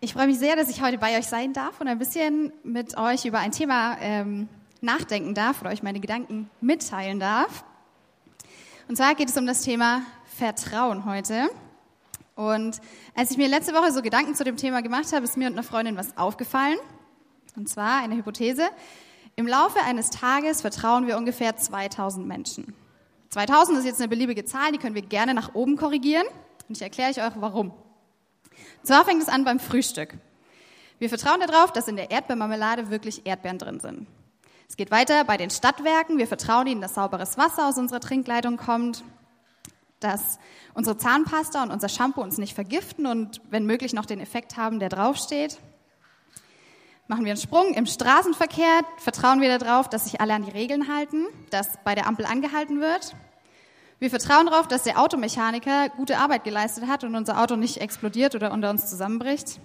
Ich freue mich sehr, dass ich heute bei euch sein darf und ein bisschen mit euch über ein Thema ähm, nachdenken darf oder euch meine Gedanken mitteilen darf. Und zwar geht es um das Thema Vertrauen heute. Und als ich mir letzte Woche so Gedanken zu dem Thema gemacht habe, ist mir und einer Freundin was aufgefallen. Und zwar eine Hypothese. Im Laufe eines Tages vertrauen wir ungefähr 2000 Menschen. 2000 ist jetzt eine beliebige Zahl, die können wir gerne nach oben korrigieren. Und ich erkläre euch auch warum. Zwar fängt es an beim Frühstück. Wir vertrauen darauf, dass in der Erdbeermarmelade wirklich Erdbeeren drin sind. Es geht weiter bei den Stadtwerken. Wir vertrauen ihnen, dass sauberes Wasser aus unserer Trinkleitung kommt, dass unsere Zahnpasta und unser Shampoo uns nicht vergiften und wenn möglich noch den Effekt haben, der draufsteht. Machen wir einen Sprung im Straßenverkehr, vertrauen wir darauf, dass sich alle an die Regeln halten, dass bei der Ampel angehalten wird. Wir vertrauen darauf, dass der Automechaniker gute Arbeit geleistet hat und unser Auto nicht explodiert oder unter uns zusammenbricht.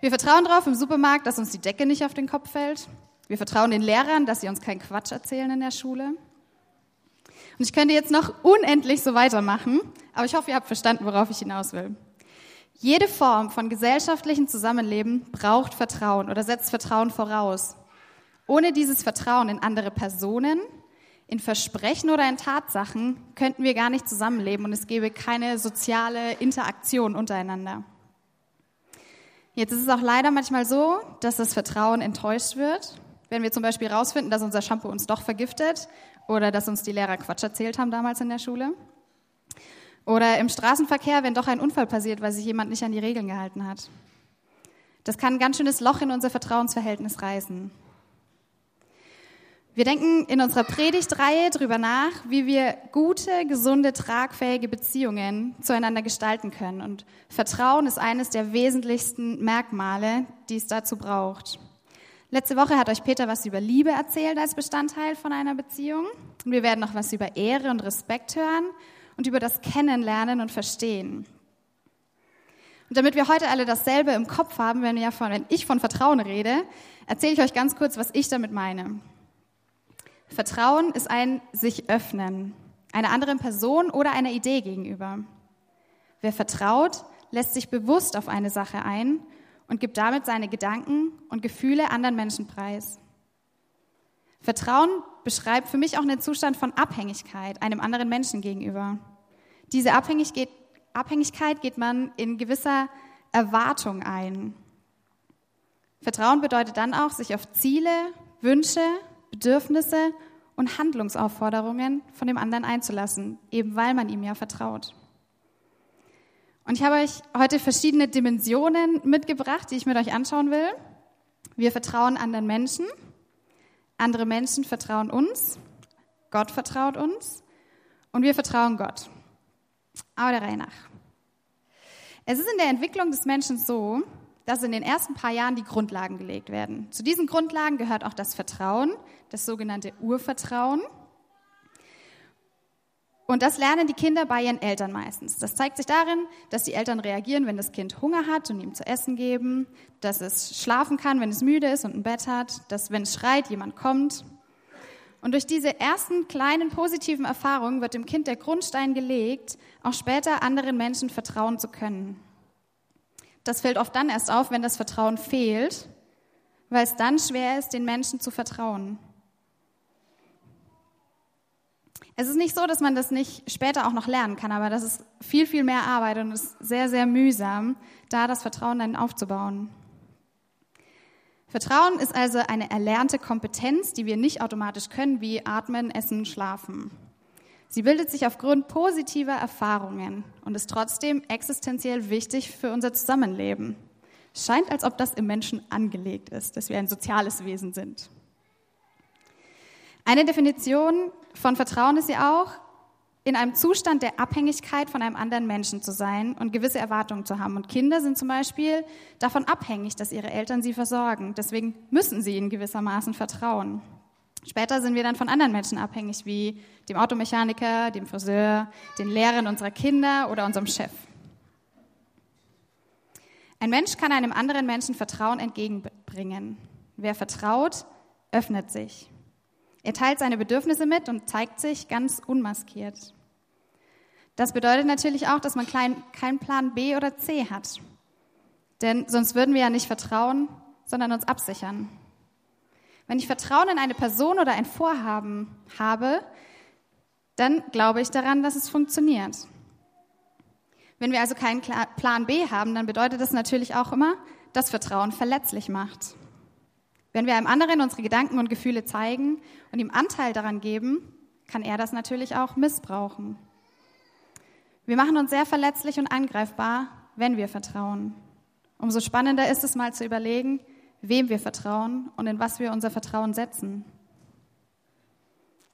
Wir vertrauen darauf im Supermarkt, dass uns die Decke nicht auf den Kopf fällt. Wir vertrauen den Lehrern, dass sie uns keinen Quatsch erzählen in der Schule. Und ich könnte jetzt noch unendlich so weitermachen, aber ich hoffe, ihr habt verstanden, worauf ich hinaus will. Jede Form von gesellschaftlichem Zusammenleben braucht Vertrauen oder setzt Vertrauen voraus. Ohne dieses Vertrauen in andere Personen, in Versprechen oder in Tatsachen könnten wir gar nicht zusammenleben und es gäbe keine soziale Interaktion untereinander. Jetzt ist es auch leider manchmal so, dass das Vertrauen enttäuscht wird wenn wir zum Beispiel herausfinden, dass unser Shampoo uns doch vergiftet oder dass uns die Lehrer Quatsch erzählt haben damals in der Schule. Oder im Straßenverkehr, wenn doch ein Unfall passiert, weil sich jemand nicht an die Regeln gehalten hat. Das kann ein ganz schönes Loch in unser Vertrauensverhältnis reißen. Wir denken in unserer Predigtreihe darüber nach, wie wir gute, gesunde, tragfähige Beziehungen zueinander gestalten können. Und Vertrauen ist eines der wesentlichsten Merkmale, die es dazu braucht. Letzte Woche hat euch Peter was über Liebe erzählt als Bestandteil von einer Beziehung. Und wir werden noch was über Ehre und Respekt hören und über das Kennenlernen und Verstehen. Und damit wir heute alle dasselbe im Kopf haben, wenn, wir von, wenn ich von Vertrauen rede, erzähle ich euch ganz kurz, was ich damit meine. Vertrauen ist ein sich öffnen, einer anderen Person oder einer Idee gegenüber. Wer vertraut, lässt sich bewusst auf eine Sache ein und gibt damit seine Gedanken und Gefühle anderen Menschen preis. Vertrauen beschreibt für mich auch einen Zustand von Abhängigkeit einem anderen Menschen gegenüber. Diese Abhängigkeit geht man in gewisser Erwartung ein. Vertrauen bedeutet dann auch, sich auf Ziele, Wünsche, Bedürfnisse und Handlungsaufforderungen von dem anderen einzulassen, eben weil man ihm ja vertraut. Und ich habe euch heute verschiedene Dimensionen mitgebracht, die ich mit euch anschauen will. Wir vertrauen anderen Menschen, andere Menschen vertrauen uns, Gott vertraut uns und wir vertrauen Gott. Aber der Reihe nach. Es ist in der Entwicklung des Menschen so, dass in den ersten paar Jahren die Grundlagen gelegt werden. Zu diesen Grundlagen gehört auch das Vertrauen, das sogenannte Urvertrauen. Und das lernen die Kinder bei ihren Eltern meistens. Das zeigt sich darin, dass die Eltern reagieren, wenn das Kind Hunger hat und ihm zu essen geben, dass es schlafen kann, wenn es müde ist und ein Bett hat, dass wenn es schreit, jemand kommt. Und durch diese ersten kleinen positiven Erfahrungen wird dem Kind der Grundstein gelegt, auch später anderen Menschen vertrauen zu können. Das fällt oft dann erst auf, wenn das Vertrauen fehlt, weil es dann schwer ist, den Menschen zu vertrauen. Es ist nicht so, dass man das nicht später auch noch lernen kann, aber das ist viel, viel mehr Arbeit und es ist sehr, sehr mühsam, da das Vertrauen dann aufzubauen. Vertrauen ist also eine erlernte Kompetenz, die wir nicht automatisch können, wie atmen, essen, schlafen. Sie bildet sich aufgrund positiver Erfahrungen und ist trotzdem existenziell wichtig für unser Zusammenleben. Scheint, als ob das im Menschen angelegt ist, dass wir ein soziales Wesen sind. Eine Definition von Vertrauen ist ja auch, in einem Zustand der Abhängigkeit von einem anderen Menschen zu sein und gewisse Erwartungen zu haben. Und Kinder sind zum Beispiel davon abhängig, dass ihre Eltern sie versorgen. Deswegen müssen sie in gewissermaßen vertrauen. Später sind wir dann von anderen Menschen abhängig, wie dem Automechaniker, dem Friseur, den Lehrern unserer Kinder oder unserem Chef. Ein Mensch kann einem anderen Menschen Vertrauen entgegenbringen. Wer vertraut, öffnet sich. Er teilt seine Bedürfnisse mit und zeigt sich ganz unmaskiert. Das bedeutet natürlich auch, dass man keinen Plan B oder C hat. Denn sonst würden wir ja nicht vertrauen, sondern uns absichern. Wenn ich Vertrauen in eine Person oder ein Vorhaben habe, dann glaube ich daran, dass es funktioniert. Wenn wir also keinen Plan B haben, dann bedeutet das natürlich auch immer, dass Vertrauen verletzlich macht. Wenn wir einem anderen unsere Gedanken und Gefühle zeigen und ihm Anteil daran geben, kann er das natürlich auch missbrauchen. Wir machen uns sehr verletzlich und angreifbar, wenn wir vertrauen. Umso spannender ist es mal zu überlegen, wem wir vertrauen und in was wir unser Vertrauen setzen.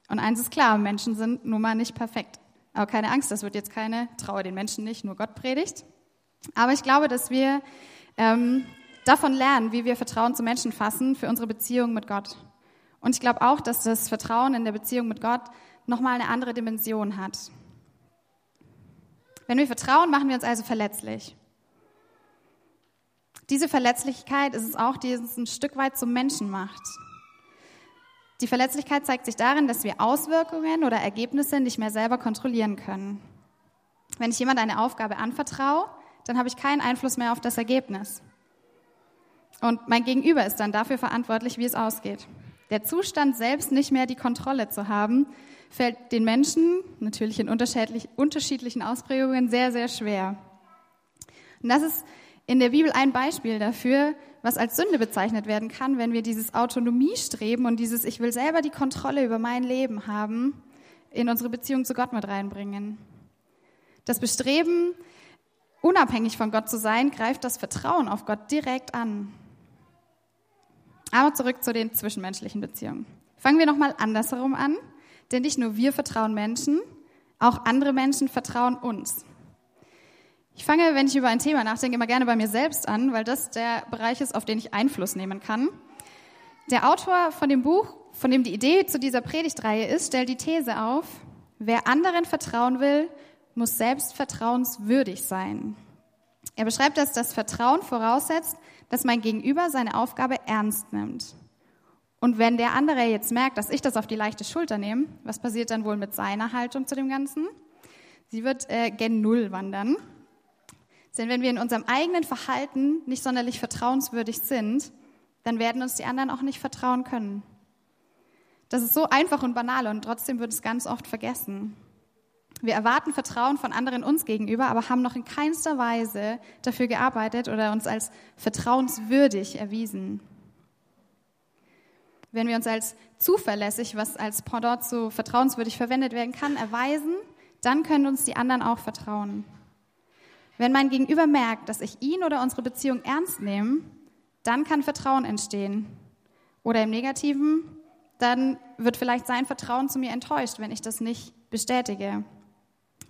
Und eins ist klar, Menschen sind nun mal nicht perfekt. Aber keine Angst, das wird jetzt keine Traue den Menschen nicht, nur Gott predigt. Aber ich glaube, dass wir ähm, davon lernen, wie wir Vertrauen zu Menschen fassen für unsere Beziehung mit Gott. Und ich glaube auch, dass das Vertrauen in der Beziehung mit Gott nochmal eine andere Dimension hat. Wenn wir vertrauen, machen wir uns also verletzlich. Diese Verletzlichkeit ist es auch, die uns ein Stück weit zum Menschen macht. Die Verletzlichkeit zeigt sich darin, dass wir Auswirkungen oder Ergebnisse nicht mehr selber kontrollieren können. Wenn ich jemand eine Aufgabe anvertraue, dann habe ich keinen Einfluss mehr auf das Ergebnis. Und mein Gegenüber ist dann dafür verantwortlich, wie es ausgeht. Der Zustand selbst nicht mehr die Kontrolle zu haben, fällt den Menschen, natürlich in unterschiedlichen Ausprägungen, sehr, sehr schwer. Und das ist in der Bibel ein Beispiel dafür, was als Sünde bezeichnet werden kann, wenn wir dieses Autonomiestreben und dieses Ich will selber die Kontrolle über mein Leben haben, in unsere Beziehung zu Gott mit reinbringen. Das Bestreben, unabhängig von Gott zu sein, greift das Vertrauen auf Gott direkt an. Aber zurück zu den zwischenmenschlichen Beziehungen. Fangen wir nochmal andersherum an, denn nicht nur wir vertrauen Menschen, auch andere Menschen vertrauen uns. Ich fange, wenn ich über ein Thema nachdenke, immer gerne bei mir selbst an, weil das der Bereich ist, auf den ich Einfluss nehmen kann. Der Autor von dem Buch, von dem die Idee zu dieser Predigtreihe ist, stellt die These auf, wer anderen vertrauen will, muss selbst vertrauenswürdig sein. Er beschreibt, dass das Vertrauen voraussetzt, dass mein Gegenüber seine Aufgabe ernst nimmt. Und wenn der andere jetzt merkt, dass ich das auf die leichte Schulter nehme, was passiert dann wohl mit seiner Haltung zu dem Ganzen? Sie wird äh, gen Null wandern. Denn wenn wir in unserem eigenen Verhalten nicht sonderlich vertrauenswürdig sind, dann werden uns die anderen auch nicht vertrauen können. Das ist so einfach und banal und trotzdem wird es ganz oft vergessen. Wir erwarten Vertrauen von anderen uns gegenüber, aber haben noch in keinster Weise dafür gearbeitet oder uns als vertrauenswürdig erwiesen. Wenn wir uns als zuverlässig, was als Pendant zu vertrauenswürdig verwendet werden kann, erweisen, dann können uns die anderen auch vertrauen. Wenn mein Gegenüber merkt, dass ich ihn oder unsere Beziehung ernst nehme, dann kann Vertrauen entstehen. Oder im Negativen, dann wird vielleicht sein Vertrauen zu mir enttäuscht, wenn ich das nicht bestätige.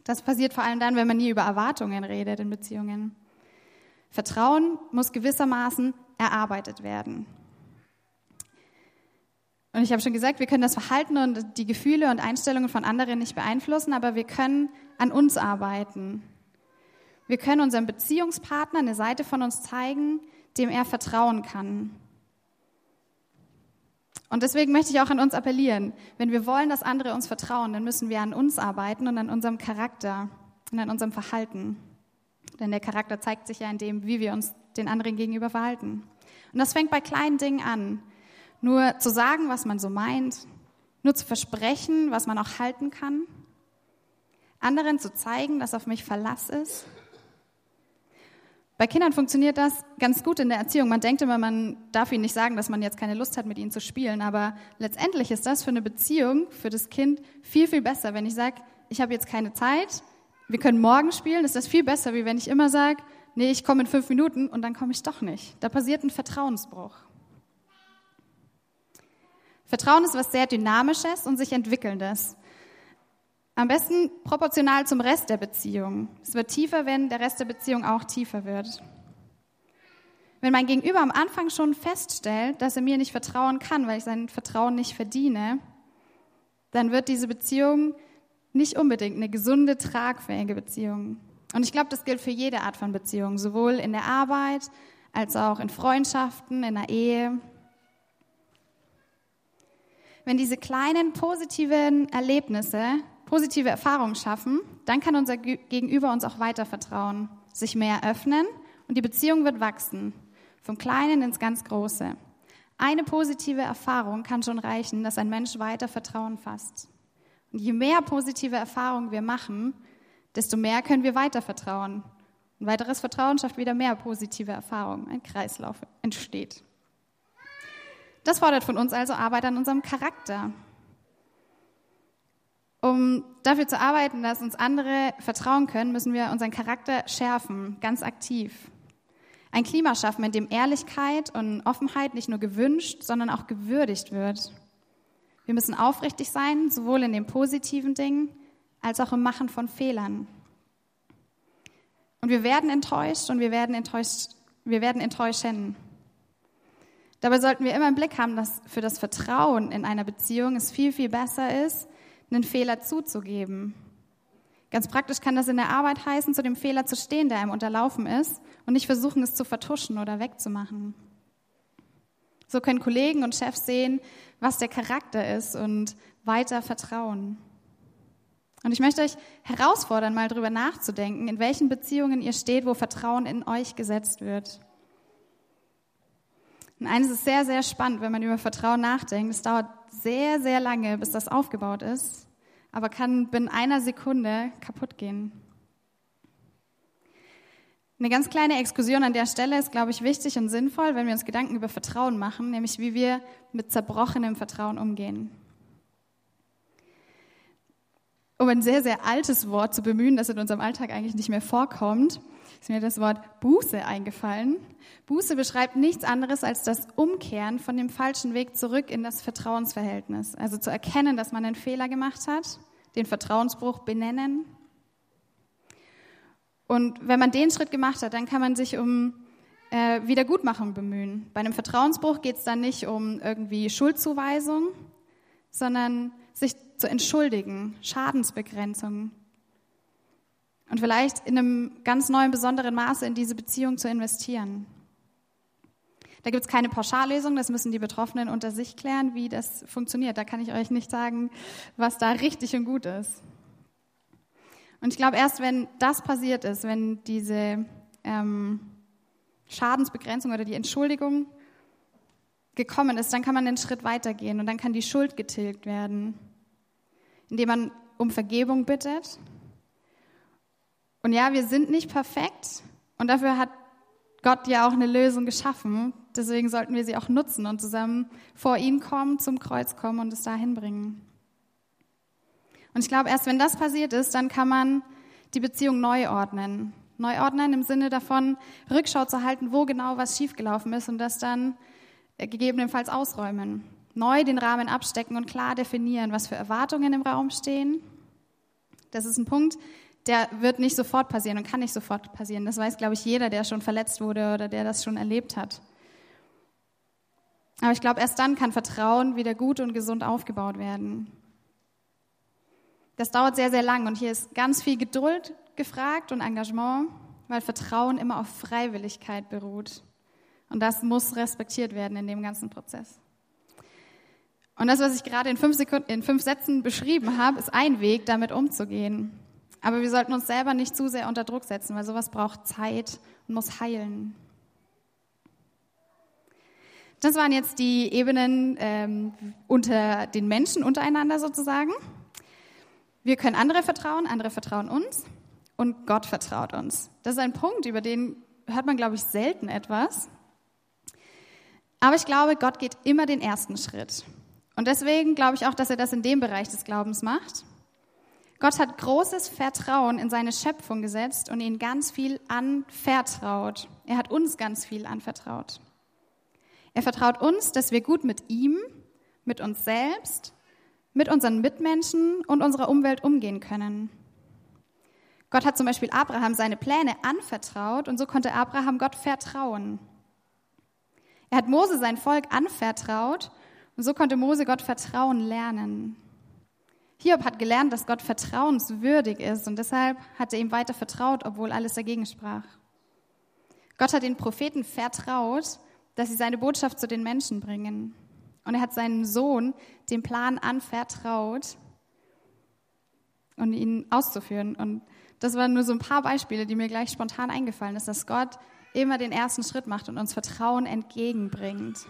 Das passiert vor allem dann, wenn man nie über Erwartungen redet in Beziehungen. Vertrauen muss gewissermaßen erarbeitet werden. Und ich habe schon gesagt, wir können das Verhalten und die Gefühle und Einstellungen von anderen nicht beeinflussen, aber wir können an uns arbeiten. Wir können unserem Beziehungspartner eine Seite von uns zeigen, dem er vertrauen kann. Und deswegen möchte ich auch an uns appellieren. Wenn wir wollen, dass andere uns vertrauen, dann müssen wir an uns arbeiten und an unserem Charakter und an unserem Verhalten. Denn der Charakter zeigt sich ja in dem, wie wir uns den anderen gegenüber verhalten. Und das fängt bei kleinen Dingen an. Nur zu sagen, was man so meint, nur zu versprechen, was man auch halten kann, anderen zu zeigen, dass auf mich Verlass ist bei Kindern funktioniert das ganz gut in der Erziehung. Man denkt immer, man darf ihnen nicht sagen, dass man jetzt keine Lust hat, mit ihnen zu spielen. Aber letztendlich ist das für eine Beziehung, für das Kind viel, viel besser. Wenn ich sage, ich habe jetzt keine Zeit, wir können morgen spielen, ist das viel besser, wie wenn ich immer sage, nee, ich komme in fünf Minuten und dann komme ich doch nicht. Da passiert ein Vertrauensbruch. Vertrauen ist was sehr Dynamisches und sich Entwickelndes. Am besten proportional zum Rest der Beziehung. Es wird tiefer, wenn der Rest der Beziehung auch tiefer wird. Wenn mein Gegenüber am Anfang schon feststellt, dass er mir nicht vertrauen kann, weil ich sein Vertrauen nicht verdiene, dann wird diese Beziehung nicht unbedingt eine gesunde, tragfähige Beziehung. Und ich glaube, das gilt für jede Art von Beziehung, sowohl in der Arbeit als auch in Freundschaften, in der Ehe. Wenn diese kleinen positiven Erlebnisse positive Erfahrungen schaffen, dann kann unser Gegenüber uns auch weiter vertrauen, sich mehr öffnen und die Beziehung wird wachsen, vom Kleinen ins ganz Große. Eine positive Erfahrung kann schon reichen, dass ein Mensch weiter Vertrauen fasst. Und je mehr positive Erfahrungen wir machen, desto mehr können wir weiter vertrauen. Ein weiteres Vertrauen schafft wieder mehr positive Erfahrungen. Ein Kreislauf entsteht. Das fordert von uns also Arbeit an unserem Charakter. Um dafür zu arbeiten, dass uns andere vertrauen können, müssen wir unseren Charakter schärfen, ganz aktiv. Ein Klima schaffen, in dem Ehrlichkeit und Offenheit nicht nur gewünscht, sondern auch gewürdigt wird. Wir müssen aufrichtig sein, sowohl in den positiven Dingen als auch im Machen von Fehlern. Und wir werden enttäuscht und wir werden enttäuscht, wir werden enttäuschen. Dabei sollten wir immer im Blick haben, dass für das Vertrauen in einer Beziehung es viel, viel besser ist, einen Fehler zuzugeben. Ganz praktisch kann das in der Arbeit heißen, zu dem Fehler zu stehen, der einem unterlaufen ist und nicht versuchen, es zu vertuschen oder wegzumachen. So können Kollegen und Chefs sehen, was der Charakter ist und weiter vertrauen. Und ich möchte euch herausfordern, mal drüber nachzudenken, in welchen Beziehungen ihr steht, wo Vertrauen in euch gesetzt wird. Und eines ist sehr, sehr spannend, wenn man über Vertrauen nachdenkt. Es dauert sehr, sehr lange, bis das aufgebaut ist, aber kann binnen einer Sekunde kaputt gehen. Eine ganz kleine Exkursion an der Stelle ist, glaube ich, wichtig und sinnvoll, wenn wir uns Gedanken über Vertrauen machen, nämlich wie wir mit zerbrochenem Vertrauen umgehen. Um ein sehr, sehr altes Wort zu bemühen, das in unserem Alltag eigentlich nicht mehr vorkommt, ist mir das Wort Buße eingefallen. Buße beschreibt nichts anderes als das Umkehren von dem falschen Weg zurück in das Vertrauensverhältnis. Also zu erkennen, dass man einen Fehler gemacht hat, den Vertrauensbruch benennen und wenn man den Schritt gemacht hat, dann kann man sich um äh, Wiedergutmachung bemühen. Bei einem Vertrauensbruch geht es dann nicht um irgendwie Schuldzuweisung, sondern sich zu entschuldigen, Schadensbegrenzung. Und vielleicht in einem ganz neuen, besonderen Maße in diese Beziehung zu investieren. Da gibt es keine Pauschallösung, das müssen die Betroffenen unter sich klären, wie das funktioniert. Da kann ich euch nicht sagen, was da richtig und gut ist. Und ich glaube, erst wenn das passiert ist, wenn diese ähm, Schadensbegrenzung oder die Entschuldigung gekommen ist, dann kann man einen Schritt weitergehen und dann kann die Schuld getilgt werden, indem man um Vergebung bittet. Und ja, wir sind nicht perfekt und dafür hat Gott ja auch eine Lösung geschaffen. Deswegen sollten wir sie auch nutzen und zusammen vor ihn kommen, zum Kreuz kommen und es dahin bringen. Und ich glaube, erst wenn das passiert ist, dann kann man die Beziehung neu ordnen. Neu ordnen im Sinne davon, Rückschau zu halten, wo genau was schiefgelaufen ist und das dann gegebenenfalls ausräumen. Neu den Rahmen abstecken und klar definieren, was für Erwartungen im Raum stehen. Das ist ein Punkt, der wird nicht sofort passieren und kann nicht sofort passieren. Das weiß, glaube ich, jeder, der schon verletzt wurde oder der das schon erlebt hat. Aber ich glaube, erst dann kann Vertrauen wieder gut und gesund aufgebaut werden. Das dauert sehr, sehr lang und hier ist ganz viel Geduld gefragt und Engagement, weil Vertrauen immer auf Freiwilligkeit beruht. Und das muss respektiert werden in dem ganzen Prozess. Und das, was ich gerade in fünf, Sekunden, in fünf Sätzen beschrieben habe, ist ein Weg, damit umzugehen. Aber wir sollten uns selber nicht zu sehr unter Druck setzen, weil sowas braucht Zeit und muss heilen. Das waren jetzt die Ebenen ähm, unter den Menschen untereinander sozusagen. Wir können andere vertrauen, andere vertrauen uns und Gott vertraut uns. Das ist ein Punkt, über den hört man, glaube ich, selten etwas. Aber ich glaube, Gott geht immer den ersten Schritt. Und deswegen glaube ich auch, dass er das in dem Bereich des Glaubens macht. Gott hat großes Vertrauen in seine Schöpfung gesetzt und ihnen ganz viel anvertraut. Er hat uns ganz viel anvertraut. Er vertraut uns, dass wir gut mit ihm, mit uns selbst mit unseren Mitmenschen und unserer Umwelt umgehen können. Gott hat zum Beispiel Abraham seine Pläne anvertraut und so konnte Abraham Gott vertrauen. Er hat Mose sein Volk anvertraut und so konnte Mose Gott vertrauen lernen. Hiob hat gelernt, dass Gott vertrauenswürdig ist und deshalb hat er ihm weiter vertraut, obwohl alles dagegen sprach. Gott hat den Propheten vertraut, dass sie seine Botschaft zu den Menschen bringen. Und er hat seinem Sohn den Plan anvertraut und ihn auszuführen. Und das waren nur so ein paar Beispiele, die mir gleich spontan eingefallen ist, dass Gott immer den ersten Schritt macht und uns Vertrauen entgegenbringt.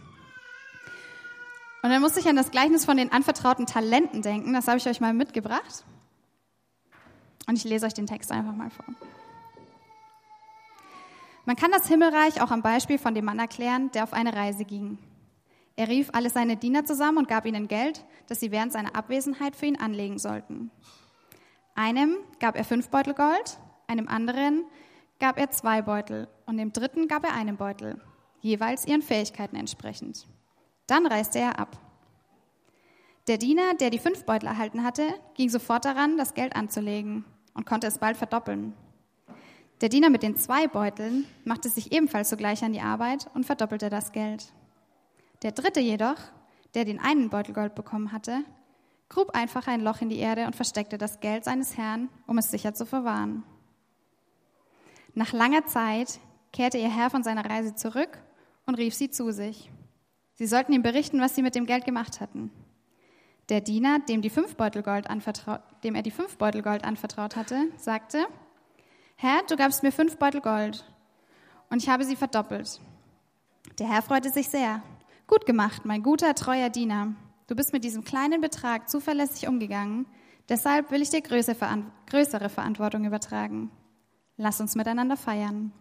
Und dann musste ich an das Gleichnis von den anvertrauten Talenten denken. Das habe ich euch mal mitgebracht. Und ich lese euch den Text einfach mal vor. Man kann das Himmelreich auch am Beispiel von dem Mann erklären, der auf eine Reise ging. Er rief alle seine Diener zusammen und gab ihnen Geld, das sie während seiner Abwesenheit für ihn anlegen sollten. Einem gab er fünf Beutel Gold, einem anderen gab er zwei Beutel und dem dritten gab er einen Beutel, jeweils ihren Fähigkeiten entsprechend. Dann reiste er ab. Der Diener, der die fünf Beutel erhalten hatte, ging sofort daran, das Geld anzulegen und konnte es bald verdoppeln. Der Diener mit den zwei Beuteln machte sich ebenfalls sogleich an die Arbeit und verdoppelte das Geld. Der dritte jedoch, der den einen Beutel Gold bekommen hatte, grub einfach ein Loch in die Erde und versteckte das Geld seines Herrn, um es sicher zu verwahren. Nach langer Zeit kehrte ihr Herr von seiner Reise zurück und rief sie zu sich. Sie sollten ihm berichten, was sie mit dem Geld gemacht hatten. Der Diener, dem, die fünf Beutel Gold dem er die fünf Beutel Gold anvertraut hatte, sagte, Herr, du gabst mir fünf Beutel Gold und ich habe sie verdoppelt. Der Herr freute sich sehr. Gut gemacht, mein guter, treuer Diener. Du bist mit diesem kleinen Betrag zuverlässig umgegangen. Deshalb will ich dir größere Verantwortung übertragen. Lass uns miteinander feiern.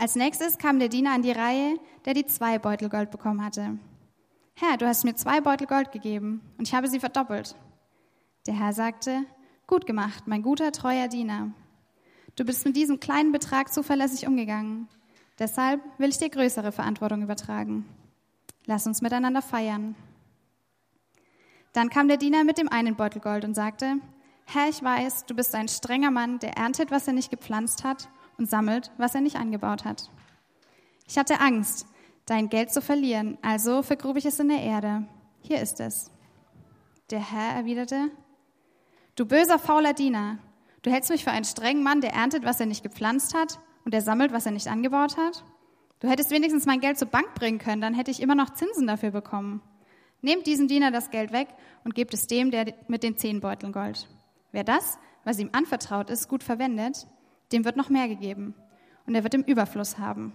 Als nächstes kam der Diener an die Reihe, der die zwei Beutel Gold bekommen hatte. Herr, du hast mir zwei Beutel Gold gegeben und ich habe sie verdoppelt. Der Herr sagte, gut gemacht, mein guter, treuer Diener. Du bist mit diesem kleinen Betrag zuverlässig umgegangen. Deshalb will ich dir größere Verantwortung übertragen. Lass uns miteinander feiern. Dann kam der Diener mit dem einen Beutel Gold und sagte, Herr, ich weiß, du bist ein strenger Mann, der erntet, was er nicht gepflanzt hat und sammelt, was er nicht angebaut hat. Ich hatte Angst, dein Geld zu verlieren, also vergrub ich es in der Erde. Hier ist es. Der Herr erwiderte, du böser, fauler Diener, Du hältst mich für einen strengen Mann, der erntet, was er nicht gepflanzt hat und der sammelt, was er nicht angebaut hat? Du hättest wenigstens mein Geld zur Bank bringen können, dann hätte ich immer noch Zinsen dafür bekommen. Nehmt diesem Diener das Geld weg und gebt es dem, der mit den zehn Beuteln Gold. Wer das, was ihm anvertraut ist, gut verwendet, dem wird noch mehr gegeben und er wird im Überfluss haben.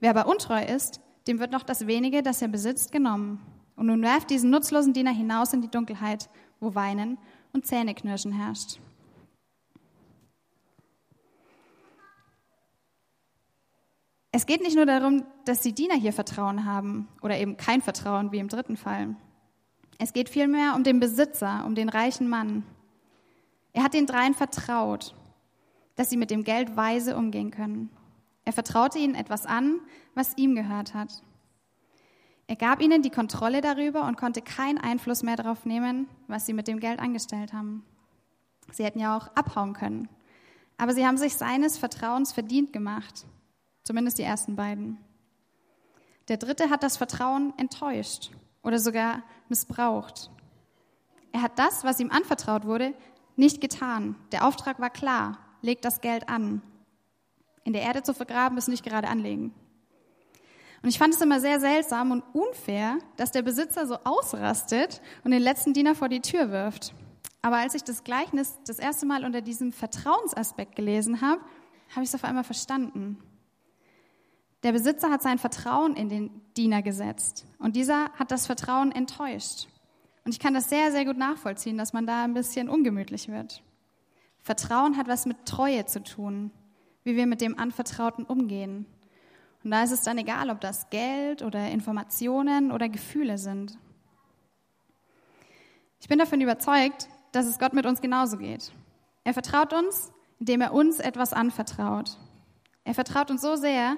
Wer aber untreu ist, dem wird noch das wenige, das er besitzt, genommen. Und nun werft diesen nutzlosen Diener hinaus in die Dunkelheit, wo Weinen und Zähneknirschen herrscht. Es geht nicht nur darum, dass die Diener hier Vertrauen haben oder eben kein Vertrauen wie im dritten Fall. Es geht vielmehr um den Besitzer, um den reichen Mann. Er hat den dreien vertraut, dass sie mit dem Geld weise umgehen können. Er vertraute ihnen etwas an, was ihm gehört hat. Er gab ihnen die Kontrolle darüber und konnte keinen Einfluss mehr darauf nehmen, was sie mit dem Geld angestellt haben. Sie hätten ja auch abhauen können. Aber sie haben sich seines Vertrauens verdient gemacht Zumindest die ersten beiden. Der dritte hat das Vertrauen enttäuscht oder sogar missbraucht. Er hat das, was ihm anvertraut wurde, nicht getan. Der Auftrag war klar, legt das Geld an. In der Erde zu vergraben ist nicht gerade anlegen. Und ich fand es immer sehr seltsam und unfair, dass der Besitzer so ausrastet und den letzten Diener vor die Tür wirft. Aber als ich das Gleichnis das erste Mal unter diesem Vertrauensaspekt gelesen habe, habe ich es auf einmal verstanden. Der Besitzer hat sein Vertrauen in den Diener gesetzt und dieser hat das Vertrauen enttäuscht. Und ich kann das sehr, sehr gut nachvollziehen, dass man da ein bisschen ungemütlich wird. Vertrauen hat was mit Treue zu tun, wie wir mit dem Anvertrauten umgehen. Und da ist es dann egal, ob das Geld oder Informationen oder Gefühle sind. Ich bin davon überzeugt, dass es Gott mit uns genauso geht. Er vertraut uns, indem er uns etwas anvertraut. Er vertraut uns so sehr,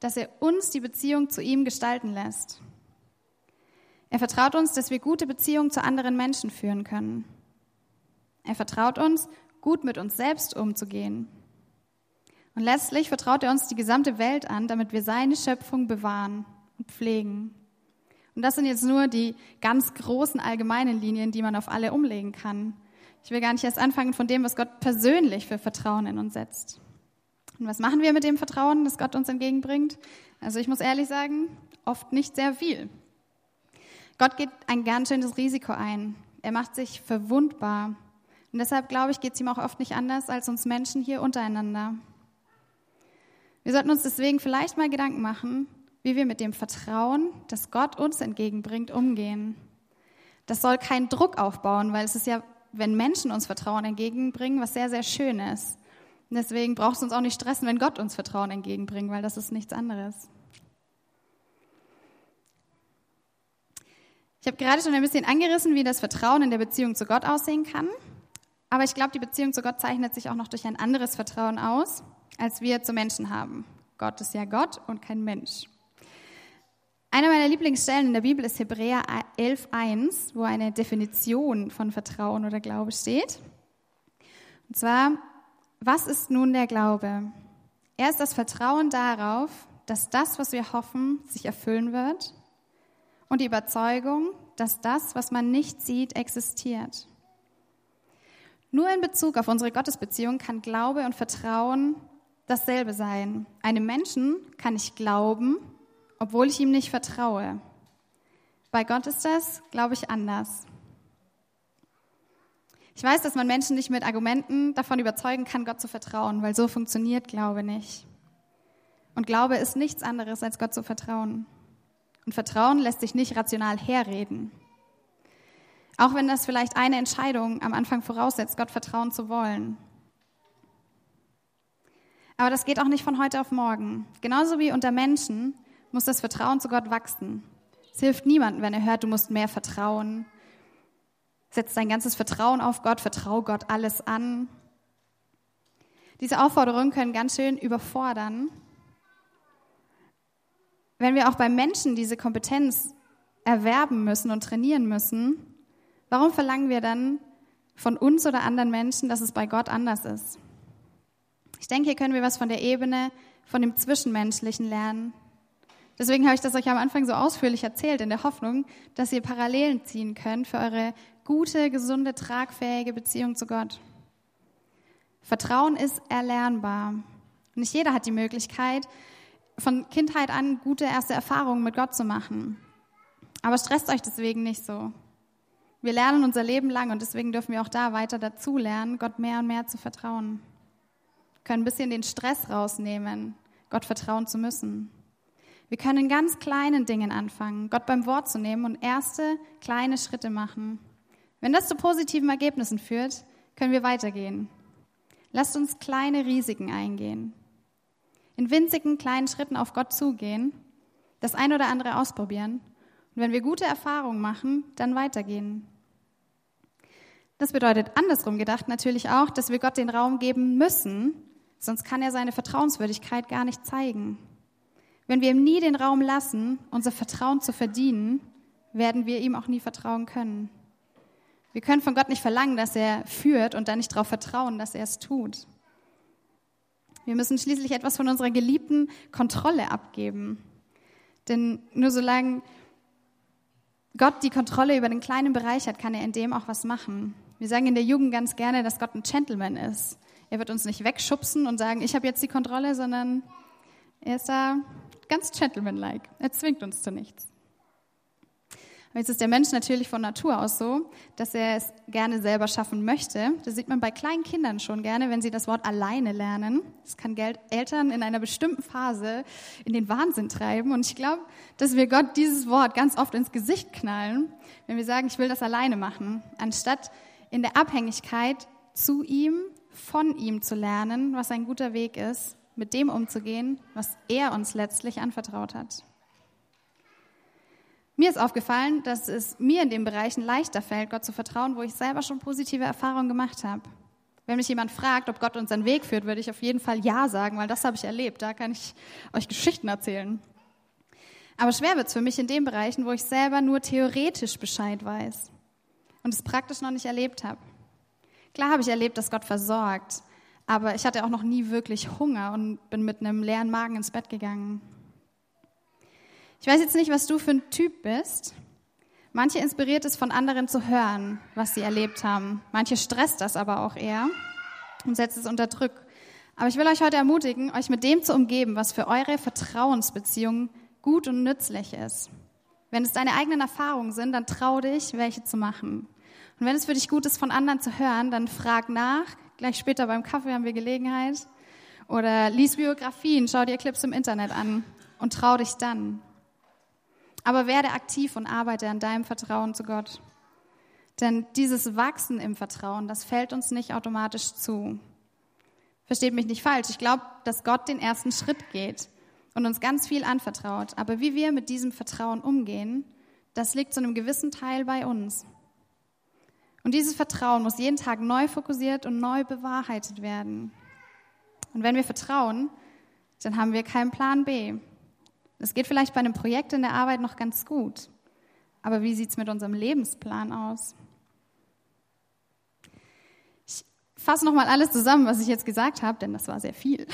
dass er uns die Beziehung zu ihm gestalten lässt. Er vertraut uns, dass wir gute Beziehungen zu anderen Menschen führen können. Er vertraut uns, gut mit uns selbst umzugehen. Und letztlich vertraut er uns die gesamte Welt an, damit wir seine Schöpfung bewahren und pflegen. Und das sind jetzt nur die ganz großen allgemeinen Linien, die man auf alle umlegen kann. Ich will gar nicht erst anfangen von dem, was Gott persönlich für Vertrauen in uns setzt. Und was machen wir mit dem Vertrauen, das Gott uns entgegenbringt? Also ich muss ehrlich sagen, oft nicht sehr viel. Gott geht ein ganz schönes Risiko ein. Er macht sich verwundbar. Und deshalb glaube ich, geht es ihm auch oft nicht anders als uns Menschen hier untereinander. Wir sollten uns deswegen vielleicht mal Gedanken machen, wie wir mit dem Vertrauen, das Gott uns entgegenbringt, umgehen. Das soll keinen Druck aufbauen, weil es ist ja, wenn Menschen uns Vertrauen entgegenbringen, was sehr, sehr schön ist. Und deswegen braucht es uns auch nicht stressen, wenn Gott uns Vertrauen entgegenbringt, weil das ist nichts anderes. Ich habe gerade schon ein bisschen angerissen, wie das Vertrauen in der Beziehung zu Gott aussehen kann. Aber ich glaube, die Beziehung zu Gott zeichnet sich auch noch durch ein anderes Vertrauen aus, als wir zu Menschen haben. Gott ist ja Gott und kein Mensch. Eine meiner Lieblingsstellen in der Bibel ist Hebräer 11.1, wo eine Definition von Vertrauen oder Glaube steht. Und zwar, was ist nun der Glaube? Er ist das Vertrauen darauf, dass das, was wir hoffen, sich erfüllen wird und die Überzeugung, dass das, was man nicht sieht, existiert. Nur in Bezug auf unsere Gottesbeziehung kann Glaube und Vertrauen dasselbe sein. Einem Menschen kann ich glauben, obwohl ich ihm nicht vertraue. Bei Gott ist das, glaube ich, anders. Ich weiß, dass man Menschen nicht mit Argumenten davon überzeugen kann, Gott zu vertrauen, weil so funktioniert Glaube nicht. Und Glaube ist nichts anderes, als Gott zu vertrauen. Und Vertrauen lässt sich nicht rational herreden. Auch wenn das vielleicht eine Entscheidung am Anfang voraussetzt, Gott vertrauen zu wollen. Aber das geht auch nicht von heute auf morgen. Genauso wie unter Menschen muss das Vertrauen zu Gott wachsen. Es hilft niemandem, wenn er hört, du musst mehr vertrauen. Setz dein ganzes Vertrauen auf Gott, vertrau Gott alles an. Diese Aufforderungen können ganz schön überfordern wenn wir auch beim Menschen diese Kompetenz erwerben müssen und trainieren müssen, warum verlangen wir dann von uns oder anderen Menschen, dass es bei Gott anders ist? Ich denke, hier können wir was von der Ebene, von dem Zwischenmenschlichen lernen. Deswegen habe ich das euch am Anfang so ausführlich erzählt, in der Hoffnung, dass ihr Parallelen ziehen könnt für eure gute, gesunde, tragfähige Beziehung zu Gott. Vertrauen ist erlernbar. Nicht jeder hat die Möglichkeit, von Kindheit an gute erste Erfahrungen mit Gott zu machen. Aber stresst euch deswegen nicht so. Wir lernen unser Leben lang und deswegen dürfen wir auch da weiter dazu lernen, Gott mehr und mehr zu vertrauen. Wir können ein bisschen den Stress rausnehmen, Gott vertrauen zu müssen. Wir können in ganz kleinen Dingen anfangen, Gott beim Wort zu nehmen und erste kleine Schritte machen. Wenn das zu positiven Ergebnissen führt, können wir weitergehen. Lasst uns kleine Risiken eingehen in winzigen kleinen Schritten auf Gott zugehen, das ein oder andere ausprobieren und wenn wir gute Erfahrungen machen, dann weitergehen. Das bedeutet andersrum gedacht natürlich auch, dass wir Gott den Raum geben müssen, sonst kann er seine Vertrauenswürdigkeit gar nicht zeigen. Wenn wir ihm nie den Raum lassen, unser Vertrauen zu verdienen, werden wir ihm auch nie vertrauen können. Wir können von Gott nicht verlangen, dass er führt und dann nicht darauf vertrauen, dass er es tut. Wir müssen schließlich etwas von unserer geliebten Kontrolle abgeben. Denn nur solange Gott die Kontrolle über den kleinen Bereich hat, kann er in dem auch was machen. Wir sagen in der Jugend ganz gerne, dass Gott ein Gentleman ist. Er wird uns nicht wegschubsen und sagen, ich habe jetzt die Kontrolle, sondern er ist da ganz gentlemanlike. Er zwingt uns zu nichts. Jetzt ist der Mensch natürlich von Natur aus so, dass er es gerne selber schaffen möchte. Das sieht man bei kleinen Kindern schon gerne, wenn sie das Wort alleine lernen. Das kann Eltern in einer bestimmten Phase in den Wahnsinn treiben. Und ich glaube, dass wir Gott dieses Wort ganz oft ins Gesicht knallen, wenn wir sagen, ich will das alleine machen, anstatt in der Abhängigkeit zu ihm, von ihm zu lernen, was ein guter Weg ist, mit dem umzugehen, was er uns letztlich anvertraut hat. Mir ist aufgefallen, dass es mir in den Bereichen leichter fällt, Gott zu vertrauen, wo ich selber schon positive Erfahrungen gemacht habe. Wenn mich jemand fragt, ob Gott unseren Weg führt, würde ich auf jeden Fall Ja sagen, weil das habe ich erlebt. Da kann ich euch Geschichten erzählen. Aber schwer wird es für mich in den Bereichen, wo ich selber nur theoretisch Bescheid weiß und es praktisch noch nicht erlebt habe. Klar habe ich erlebt, dass Gott versorgt, aber ich hatte auch noch nie wirklich Hunger und bin mit einem leeren Magen ins Bett gegangen. Ich weiß jetzt nicht, was du für ein Typ bist. Manche inspiriert es von anderen zu hören, was sie erlebt haben. Manche stresst das aber auch eher und setzt es unter Druck. Aber ich will euch heute ermutigen, euch mit dem zu umgeben, was für eure Vertrauensbeziehungen gut und nützlich ist. Wenn es deine eigenen Erfahrungen sind, dann trau dich, welche zu machen. Und wenn es für dich gut ist, von anderen zu hören, dann frag nach. Gleich später beim Kaffee haben wir Gelegenheit. oder lies Biografien, schau dir Clips im Internet an und trau dich dann. Aber werde aktiv und arbeite an deinem Vertrauen zu Gott. Denn dieses Wachsen im Vertrauen, das fällt uns nicht automatisch zu. Versteht mich nicht falsch. Ich glaube, dass Gott den ersten Schritt geht und uns ganz viel anvertraut. Aber wie wir mit diesem Vertrauen umgehen, das liegt zu einem gewissen Teil bei uns. Und dieses Vertrauen muss jeden Tag neu fokussiert und neu bewahrheitet werden. Und wenn wir vertrauen, dann haben wir keinen Plan B. Das geht vielleicht bei einem Projekt in der Arbeit noch ganz gut. Aber wie sieht es mit unserem Lebensplan aus? Ich fasse nochmal alles zusammen, was ich jetzt gesagt habe, denn das war sehr viel.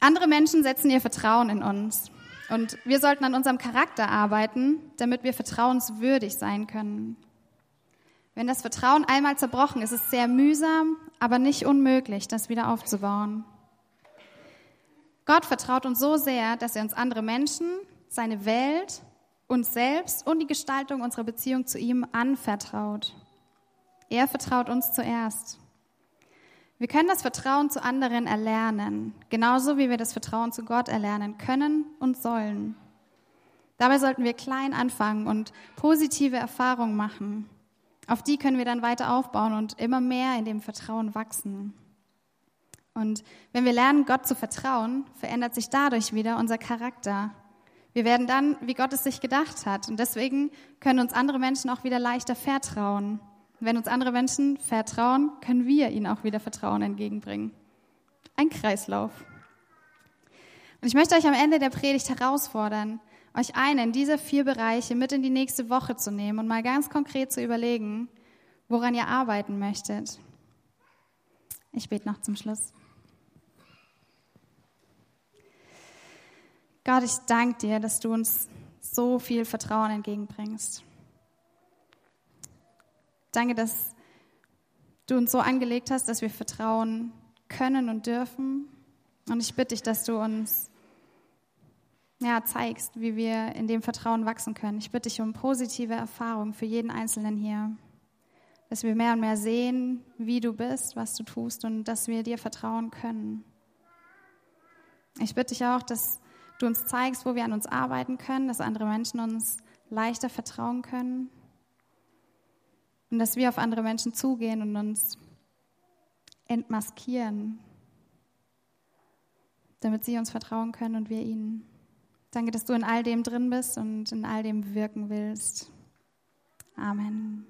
Andere Menschen setzen ihr Vertrauen in uns. Und wir sollten an unserem Charakter arbeiten, damit wir vertrauenswürdig sein können. Wenn das Vertrauen einmal zerbrochen ist, ist es sehr mühsam, aber nicht unmöglich, das wieder aufzubauen. Gott vertraut uns so sehr, dass er uns andere Menschen, seine Welt, uns selbst und die Gestaltung unserer Beziehung zu ihm anvertraut. Er vertraut uns zuerst. Wir können das Vertrauen zu anderen erlernen, genauso wie wir das Vertrauen zu Gott erlernen können und sollen. Dabei sollten wir klein anfangen und positive Erfahrungen machen. Auf die können wir dann weiter aufbauen und immer mehr in dem Vertrauen wachsen. Und wenn wir lernen, Gott zu vertrauen, verändert sich dadurch wieder unser Charakter. Wir werden dann, wie Gott es sich gedacht hat. Und deswegen können uns andere Menschen auch wieder leichter vertrauen. wenn uns andere Menschen vertrauen, können wir ihnen auch wieder Vertrauen entgegenbringen. Ein Kreislauf. Und ich möchte euch am Ende der Predigt herausfordern, euch einen dieser vier Bereiche mit in die nächste Woche zu nehmen und mal ganz konkret zu überlegen, woran ihr arbeiten möchtet. Ich bete noch zum Schluss. Gott, ich danke dir, dass du uns so viel Vertrauen entgegenbringst. Danke, dass du uns so angelegt hast, dass wir vertrauen können und dürfen. Und ich bitte dich, dass du uns ja, zeigst, wie wir in dem Vertrauen wachsen können. Ich bitte dich um positive Erfahrungen für jeden Einzelnen hier, dass wir mehr und mehr sehen, wie du bist, was du tust und dass wir dir vertrauen können. Ich bitte dich auch, dass du uns zeigst, wo wir an uns arbeiten können, dass andere Menschen uns leichter vertrauen können und dass wir auf andere Menschen zugehen und uns entmaskieren, damit sie uns vertrauen können und wir ihnen. Danke, dass du in all dem drin bist und in all dem wirken willst. Amen.